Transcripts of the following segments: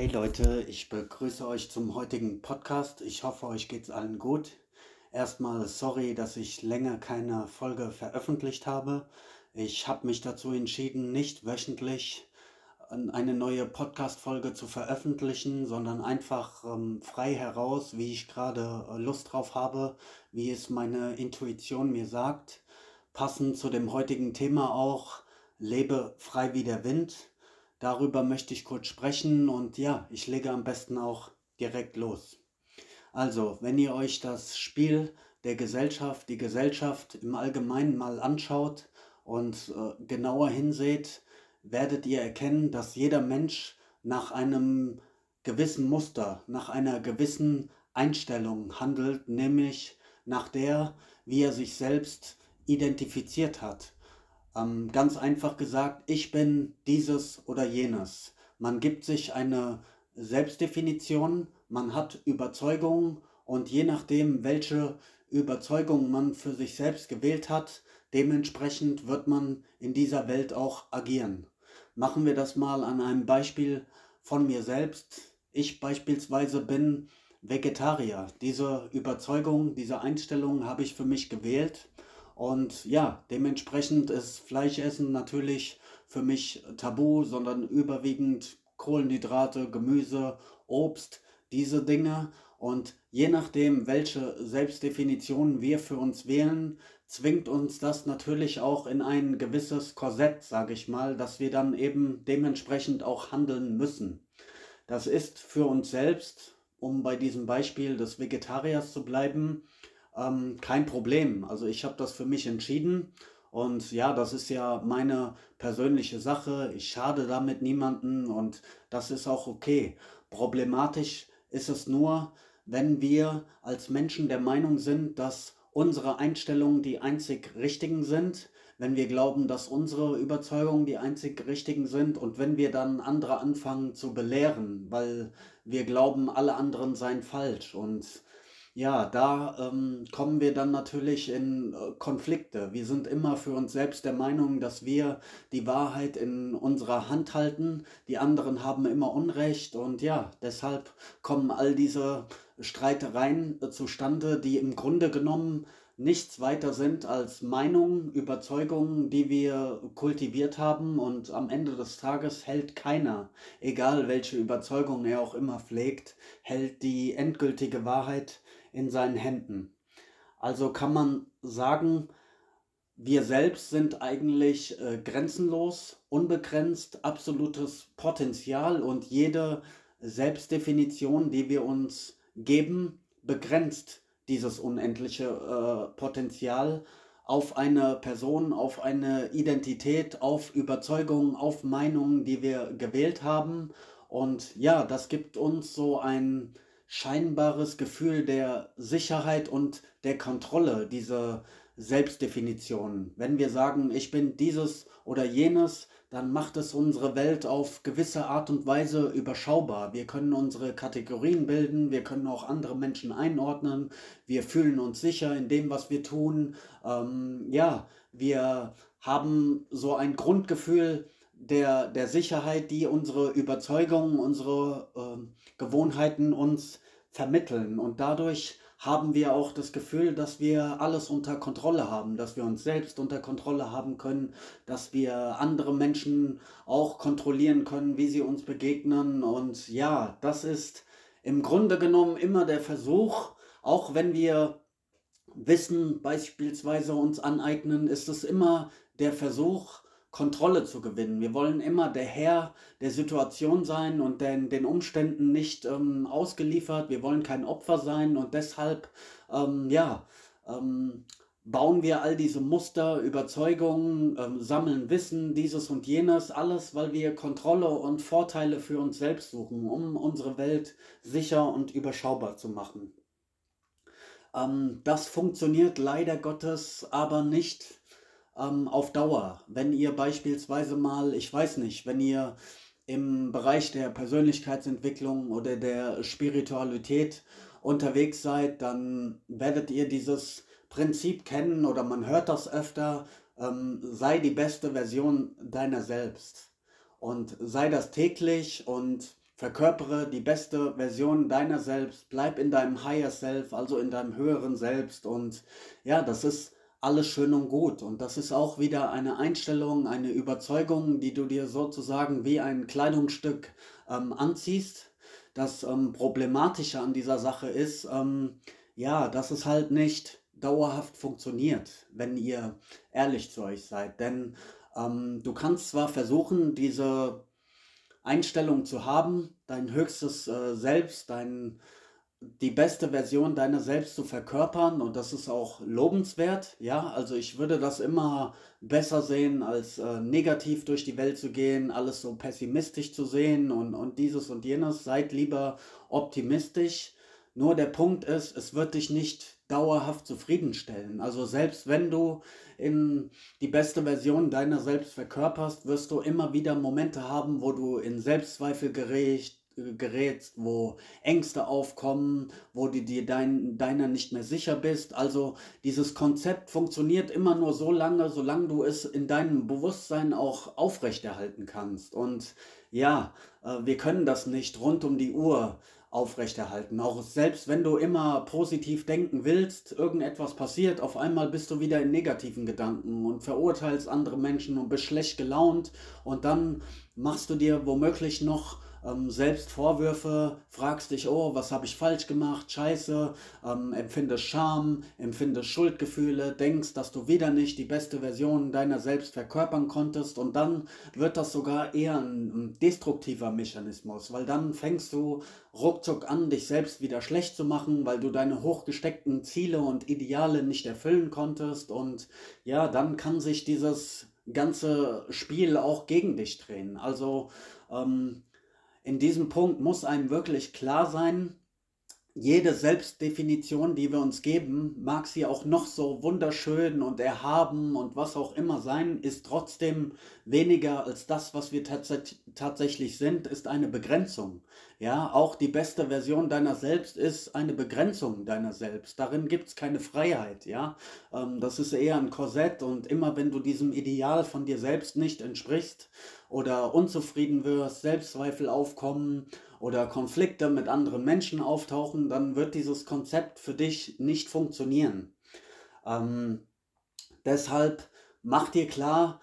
Hey Leute, ich begrüße euch zum heutigen Podcast. Ich hoffe, euch geht's allen gut. Erstmal sorry, dass ich länger keine Folge veröffentlicht habe. Ich habe mich dazu entschieden, nicht wöchentlich eine neue Podcast-Folge zu veröffentlichen, sondern einfach ähm, frei heraus, wie ich gerade äh, Lust drauf habe, wie es meine Intuition mir sagt. Passend zu dem heutigen Thema auch, lebe frei wie der Wind. Darüber möchte ich kurz sprechen und ja, ich lege am besten auch direkt los. Also, wenn ihr euch das Spiel der Gesellschaft, die Gesellschaft im Allgemeinen mal anschaut und äh, genauer hinseht, werdet ihr erkennen, dass jeder Mensch nach einem gewissen Muster, nach einer gewissen Einstellung handelt, nämlich nach der, wie er sich selbst identifiziert hat. Ähm, ganz einfach gesagt, ich bin dieses oder jenes. Man gibt sich eine Selbstdefinition, man hat Überzeugungen und je nachdem, welche Überzeugung man für sich selbst gewählt hat, dementsprechend wird man in dieser Welt auch agieren. Machen wir das mal an einem Beispiel von mir selbst. Ich beispielsweise bin Vegetarier. Diese Überzeugung, diese Einstellung habe ich für mich gewählt und ja, dementsprechend ist Fleischessen natürlich für mich tabu, sondern überwiegend Kohlenhydrate, Gemüse, Obst, diese Dinge. Und je nachdem, welche Selbstdefinition wir für uns wählen, zwingt uns das natürlich auch in ein gewisses Korsett, sage ich mal, dass wir dann eben dementsprechend auch handeln müssen. Das ist für uns selbst, um bei diesem Beispiel des Vegetariers zu bleiben, ähm, kein Problem. Also ich habe das für mich entschieden und ja, das ist ja meine persönliche Sache. Ich schade damit niemanden und das ist auch okay. Problematisch ist es nur, wenn wir als Menschen der Meinung sind, dass unsere Einstellungen die einzig richtigen sind, wenn wir glauben, dass unsere Überzeugungen die einzig richtigen sind und wenn wir dann andere anfangen zu belehren, weil wir glauben, alle anderen seien falsch und ja, da ähm, kommen wir dann natürlich in äh, Konflikte. Wir sind immer für uns selbst der Meinung, dass wir die Wahrheit in unserer Hand halten. Die anderen haben immer Unrecht und ja, deshalb kommen all diese Streitereien äh, zustande, die im Grunde genommen nichts weiter sind als Meinungen, Überzeugungen, die wir kultiviert haben und am Ende des Tages hält keiner, egal welche Überzeugung er auch immer pflegt, hält die endgültige Wahrheit in seinen Händen. Also kann man sagen, wir selbst sind eigentlich äh, grenzenlos, unbegrenzt, absolutes Potenzial und jede Selbstdefinition, die wir uns geben, begrenzt dieses unendliche äh, Potenzial auf eine Person, auf eine Identität, auf Überzeugungen, auf Meinungen, die wir gewählt haben. Und ja, das gibt uns so ein scheinbares Gefühl der Sicherheit und der Kontrolle, diese Selbstdefinition. Wenn wir sagen, ich bin dieses oder jenes, dann macht es unsere Welt auf gewisse Art und Weise überschaubar. Wir können unsere Kategorien bilden, wir können auch andere Menschen einordnen, wir fühlen uns sicher in dem, was wir tun. Ähm, ja, wir haben so ein Grundgefühl, der, der Sicherheit, die unsere Überzeugungen, unsere äh, Gewohnheiten uns vermitteln. Und dadurch haben wir auch das Gefühl, dass wir alles unter Kontrolle haben, dass wir uns selbst unter Kontrolle haben können, dass wir andere Menschen auch kontrollieren können, wie sie uns begegnen. Und ja, das ist im Grunde genommen immer der Versuch, auch wenn wir Wissen beispielsweise uns aneignen, ist es immer der Versuch, Kontrolle zu gewinnen. Wir wollen immer der Herr der Situation sein und den, den Umständen nicht ähm, ausgeliefert. Wir wollen kein Opfer sein und deshalb, ähm, ja, ähm, bauen wir all diese Muster, Überzeugungen, ähm, sammeln Wissen, dieses und jenes, alles, weil wir Kontrolle und Vorteile für uns selbst suchen, um unsere Welt sicher und überschaubar zu machen. Ähm, das funktioniert leider Gottes aber nicht ähm, auf Dauer. Wenn ihr beispielsweise mal, ich weiß nicht, wenn ihr im Bereich der Persönlichkeitsentwicklung oder der Spiritualität unterwegs seid, dann werdet ihr dieses Prinzip kennen oder man hört das öfter, ähm, sei die beste Version deiner selbst. Und sei das täglich und verkörpere die beste Version deiner selbst, bleib in deinem Higher Self, also in deinem höheren Selbst und ja, das ist alles schön und gut und das ist auch wieder eine Einstellung, eine Überzeugung, die du dir sozusagen wie ein Kleidungsstück ähm, anziehst. Das ähm, Problematische an dieser Sache ist, ähm, ja, dass es halt nicht dauerhaft funktioniert, wenn ihr ehrlich zu euch seid. Denn ähm, du kannst zwar versuchen, diese Einstellung zu haben, dein höchstes äh, Selbst, dein, die beste Version deiner selbst zu verkörpern und das ist auch lobenswert. Ja, also ich würde das immer besser sehen, als äh, negativ durch die Welt zu gehen, alles so pessimistisch zu sehen und, und dieses und jenes. Seid lieber optimistisch. Nur der Punkt ist, es wird dich nicht dauerhaft zufriedenstellen. Also selbst wenn du in die beste Version deiner selbst verkörperst, wirst du immer wieder Momente haben, wo du in Selbstzweifel gerätst, gerätst, wo Ängste aufkommen, wo du dir dein, deiner nicht mehr sicher bist. Also dieses Konzept funktioniert immer nur so lange, solange du es in deinem Bewusstsein auch aufrechterhalten kannst. Und ja, äh, wir können das nicht rund um die Uhr aufrechterhalten. Auch selbst wenn du immer positiv denken willst, irgendetwas passiert, auf einmal bist du wieder in negativen Gedanken und verurteilst andere Menschen und bist schlecht gelaunt und dann machst du dir womöglich noch ähm, selbst Vorwürfe, fragst dich, oh, was habe ich falsch gemacht, scheiße, ähm, empfindest Scham, empfindest Schuldgefühle, denkst, dass du wieder nicht die beste Version deiner selbst verkörpern konntest. Und dann wird das sogar eher ein, ein destruktiver Mechanismus, weil dann fängst du ruckzuck an, dich selbst wieder schlecht zu machen, weil du deine hochgesteckten Ziele und Ideale nicht erfüllen konntest. Und ja, dann kann sich dieses ganze Spiel auch gegen dich drehen. Also ähm, in diesem Punkt muss einem wirklich klar sein, jede Selbstdefinition, die wir uns geben, mag sie auch noch so wunderschön und erhaben und was auch immer sein, ist trotzdem weniger als das, was wir tats tatsächlich sind, ist eine Begrenzung. Ja, auch die beste Version deiner selbst ist eine Begrenzung deiner selbst. Darin gibt es keine Freiheit. Ja, ähm, das ist eher ein Korsett und immer wenn du diesem Ideal von dir selbst nicht entsprichst oder unzufrieden wirst, Selbstzweifel aufkommen oder Konflikte mit anderen Menschen auftauchen, dann wird dieses Konzept für dich nicht funktionieren. Ähm, deshalb mach dir klar,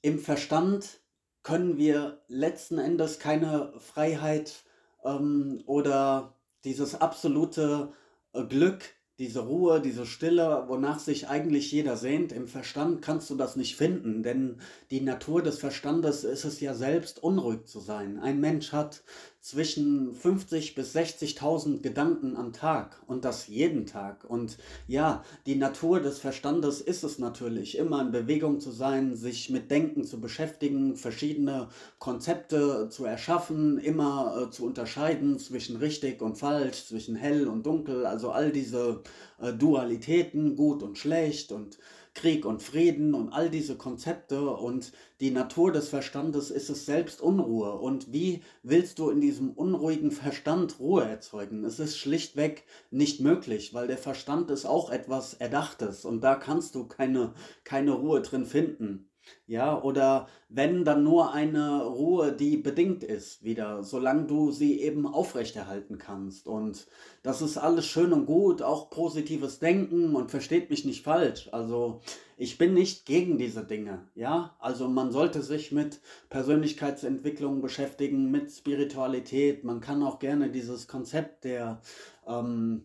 im Verstand können wir letzten Endes keine Freiheit ähm, oder dieses absolute äh, Glück diese Ruhe, diese Stille, wonach sich eigentlich jeder sehnt, im Verstand kannst du das nicht finden, denn die Natur des Verstandes ist es ja selbst, unruhig zu sein. Ein Mensch hat zwischen 50 bis 60.000 Gedanken am Tag und das jeden Tag. Und ja, die Natur des Verstandes ist es natürlich, immer in Bewegung zu sein, sich mit Denken zu beschäftigen, verschiedene Konzepte zu erschaffen, immer äh, zu unterscheiden zwischen richtig und falsch, zwischen hell und dunkel, also all diese äh, Dualitäten, gut und schlecht und Krieg und Frieden und all diese Konzepte und die Natur des Verstandes ist es selbst Unruhe. Und wie willst du in diesem unruhigen Verstand Ruhe erzeugen? Es ist schlichtweg nicht möglich, weil der Verstand ist auch etwas Erdachtes und da kannst du keine, keine Ruhe drin finden. Ja, oder wenn dann nur eine Ruhe, die bedingt ist, wieder, solange du sie eben aufrechterhalten kannst. Und das ist alles schön und gut, auch positives Denken und versteht mich nicht falsch. Also ich bin nicht gegen diese Dinge, ja. Also man sollte sich mit Persönlichkeitsentwicklung beschäftigen, mit Spiritualität. Man kann auch gerne dieses Konzept der ähm,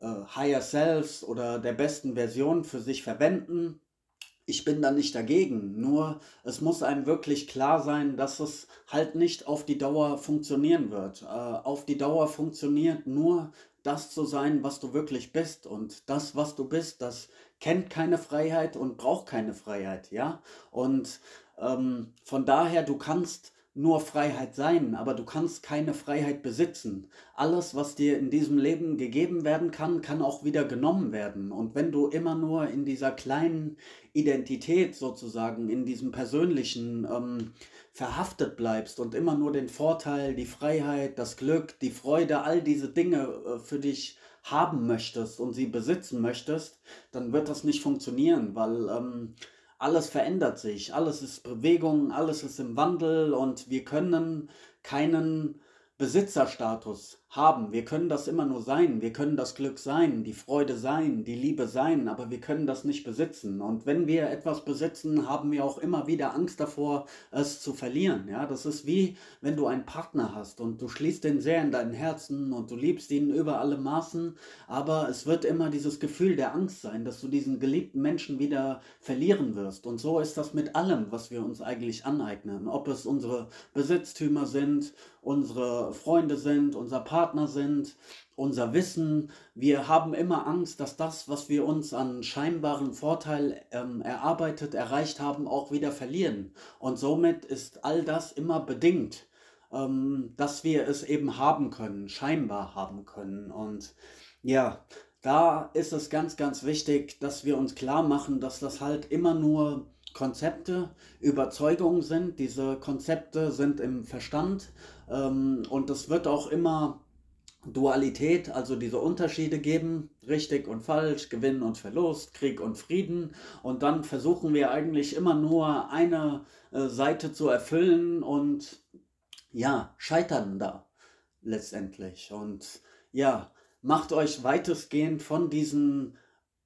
äh, Higher Selves oder der besten Version für sich verwenden ich bin da nicht dagegen. Nur es muss einem wirklich klar sein, dass es halt nicht auf die Dauer funktionieren wird. Äh, auf die Dauer funktioniert nur das zu sein, was du wirklich bist. Und das, was du bist, das kennt keine Freiheit und braucht keine Freiheit, ja. Und ähm, von daher, du kannst nur Freiheit sein, aber du kannst keine Freiheit besitzen. Alles, was dir in diesem Leben gegeben werden kann, kann auch wieder genommen werden. Und wenn du immer nur in dieser kleinen Identität sozusagen, in diesem persönlichen ähm, verhaftet bleibst und immer nur den Vorteil, die Freiheit, das Glück, die Freude, all diese Dinge äh, für dich haben möchtest und sie besitzen möchtest, dann wird das nicht funktionieren, weil ähm, alles verändert sich, alles ist Bewegung, alles ist im Wandel und wir können keinen Besitzerstatus haben. Wir können das immer nur sein. Wir können das Glück sein, die Freude sein, die Liebe sein, aber wir können das nicht besitzen. Und wenn wir etwas besitzen, haben wir auch immer wieder Angst davor, es zu verlieren. Ja, das ist wie wenn du einen Partner hast und du schließt den sehr in dein Herzen und du liebst ihn über alle Maßen, aber es wird immer dieses Gefühl der Angst sein, dass du diesen geliebten Menschen wieder verlieren wirst. Und so ist das mit allem, was wir uns eigentlich aneignen. Ob es unsere Besitztümer sind, unsere Freunde sind, unser Partner sind, unser Wissen. Wir haben immer Angst, dass das, was wir uns an scheinbaren Vorteil ähm, erarbeitet, erreicht haben, auch wieder verlieren. Und somit ist all das immer bedingt, ähm, dass wir es eben haben können, scheinbar haben können. Und ja, da ist es ganz, ganz wichtig, dass wir uns klar machen, dass das halt immer nur Konzepte, Überzeugungen sind. Diese Konzepte sind im Verstand ähm, und es wird auch immer Dualität, also diese Unterschiede geben, richtig und falsch, Gewinn und Verlust, Krieg und Frieden. Und dann versuchen wir eigentlich immer nur eine äh, Seite zu erfüllen und ja, scheitern da letztendlich. Und ja, macht euch weitestgehend von diesen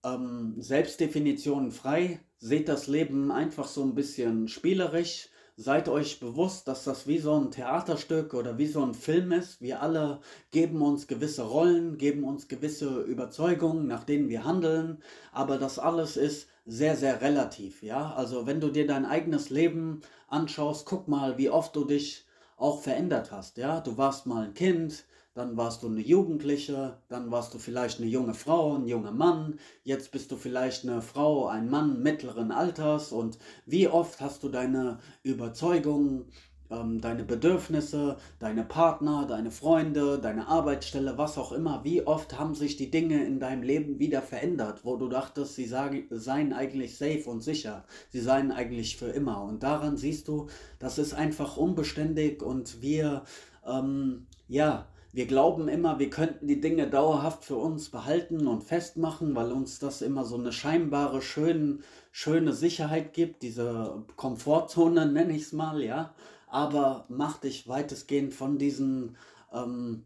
ähm, Selbstdefinitionen frei, seht das Leben einfach so ein bisschen spielerisch, seid euch bewusst, dass das wie so ein Theaterstück oder wie so ein Film ist. Wir alle geben uns gewisse Rollen, geben uns gewisse Überzeugungen, nach denen wir handeln, aber das alles ist sehr, sehr relativ, ja. Also wenn du dir dein eigenes Leben anschaust, guck mal, wie oft du dich auch verändert hast, ja. Du warst mal ein Kind, dann warst du eine Jugendliche, dann warst du vielleicht eine junge Frau, ein junger Mann, jetzt bist du vielleicht eine Frau, ein Mann mittleren Alters. Und wie oft hast du deine Überzeugungen, ähm, deine Bedürfnisse, deine Partner, deine Freunde, deine Arbeitsstelle, was auch immer, wie oft haben sich die Dinge in deinem Leben wieder verändert, wo du dachtest, sie sagen, seien eigentlich safe und sicher, sie seien eigentlich für immer. Und daran siehst du, das ist einfach unbeständig und wir, ähm, ja, wir glauben immer, wir könnten die Dinge dauerhaft für uns behalten und festmachen, weil uns das immer so eine scheinbare schön, schöne Sicherheit gibt, diese Komfortzone nenne ich es mal, ja. Aber mach dich weitestgehend von diesen ähm,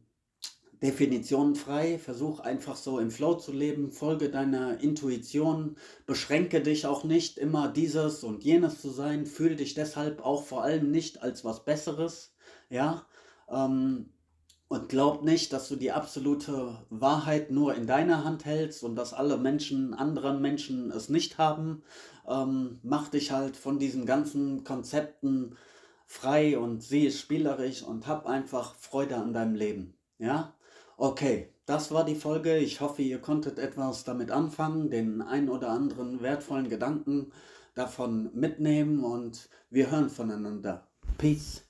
Definitionen frei, versuch einfach so im Flow zu leben, folge deiner Intuition, beschränke dich auch nicht immer dieses und jenes zu sein, fühle dich deshalb auch vor allem nicht als was Besseres, ja. Ähm, und glaub nicht, dass du die absolute Wahrheit nur in deiner Hand hältst und dass alle Menschen, anderen Menschen es nicht haben. Ähm, mach dich halt von diesen ganzen Konzepten frei und sieh es spielerisch und hab einfach Freude an deinem Leben. Ja? Okay, das war die Folge. Ich hoffe, ihr konntet etwas damit anfangen, den ein oder anderen wertvollen Gedanken davon mitnehmen und wir hören voneinander. Peace.